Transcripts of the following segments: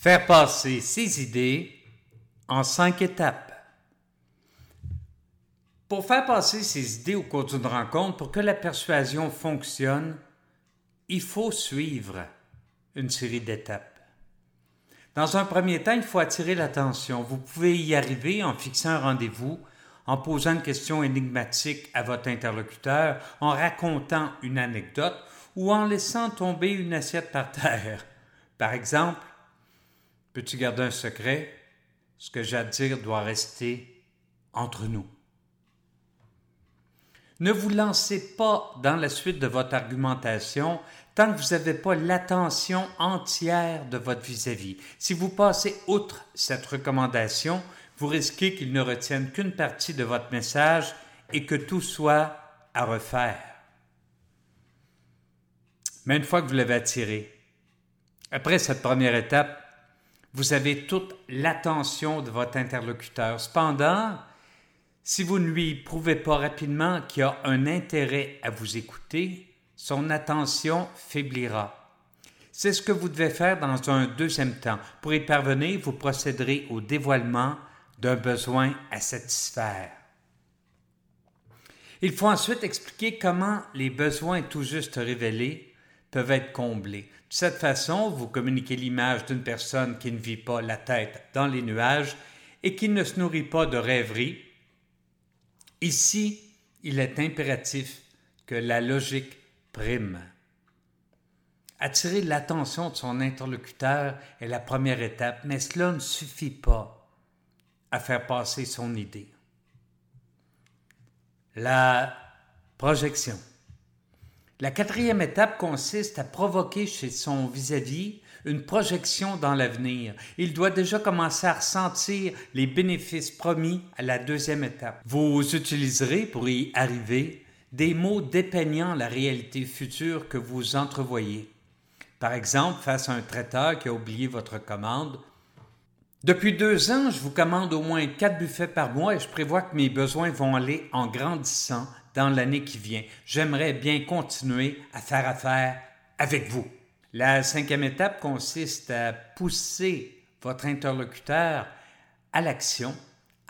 Faire passer ses idées en cinq étapes. Pour faire passer ses idées au cours d'une rencontre, pour que la persuasion fonctionne, il faut suivre une série d'étapes. Dans un premier temps, il faut attirer l'attention. Vous pouvez y arriver en fixant un rendez-vous, en posant une question énigmatique à votre interlocuteur, en racontant une anecdote ou en laissant tomber une assiette par terre. Par exemple, Peux-tu garder un secret? Ce que j'ai à dire doit rester entre nous. Ne vous lancez pas dans la suite de votre argumentation tant que vous n'avez pas l'attention entière de votre vis-à-vis. Si vous passez outre cette recommandation, vous risquez qu'il ne retienne qu'une partie de votre message et que tout soit à refaire. Mais une fois que vous l'avez attiré, après cette première étape, vous avez toute l'attention de votre interlocuteur. Cependant, si vous ne lui prouvez pas rapidement qu'il a un intérêt à vous écouter, son attention faiblira. C'est ce que vous devez faire dans un deuxième temps. Pour y parvenir, vous procéderez au dévoilement d'un besoin à satisfaire. Il faut ensuite expliquer comment les besoins tout juste révélés peuvent être comblés. De cette façon, vous communiquez l'image d'une personne qui ne vit pas la tête dans les nuages et qui ne se nourrit pas de rêveries. Ici, il est impératif que la logique prime. Attirer l'attention de son interlocuteur est la première étape, mais cela ne suffit pas à faire passer son idée. La projection. La quatrième étape consiste à provoquer chez son vis-à-vis une projection dans l'avenir. Il doit déjà commencer à ressentir les bénéfices promis à la deuxième étape. Vous utiliserez pour y arriver des mots dépeignant la réalité future que vous entrevoyez. Par exemple, face à un traiteur qui a oublié votre commande, depuis deux ans, je vous commande au moins quatre buffets par mois et je prévois que mes besoins vont aller en grandissant dans l'année qui vient. J'aimerais bien continuer à faire affaire avec vous. La cinquième étape consiste à pousser votre interlocuteur à l'action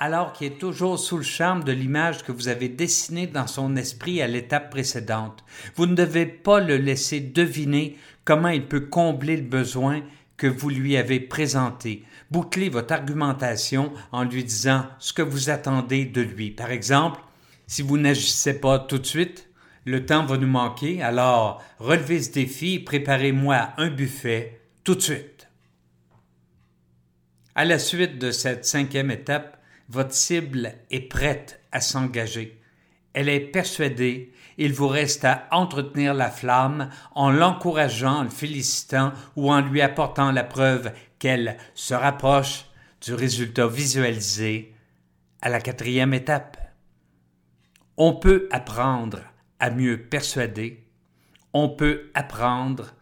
alors qu'il est toujours sous le charme de l'image que vous avez dessinée dans son esprit à l'étape précédente. Vous ne devez pas le laisser deviner comment il peut combler le besoin que vous lui avez présenté. Bouclez votre argumentation en lui disant ce que vous attendez de lui. Par exemple, si vous n'agissez pas tout de suite, le temps va nous manquer, alors relevez ce défi et préparez-moi un buffet tout de suite. À la suite de cette cinquième étape, votre cible est prête à s'engager. Elle est persuadée, il vous reste à entretenir la flamme en l'encourageant, en le félicitant ou en lui apportant la preuve qu'elle se rapproche du résultat visualisé à la quatrième étape. On peut apprendre à mieux persuader, on peut apprendre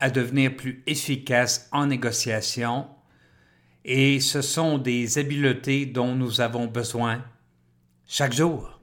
à devenir plus efficace en négociation, et ce sont des habiletés dont nous avons besoin chaque jour.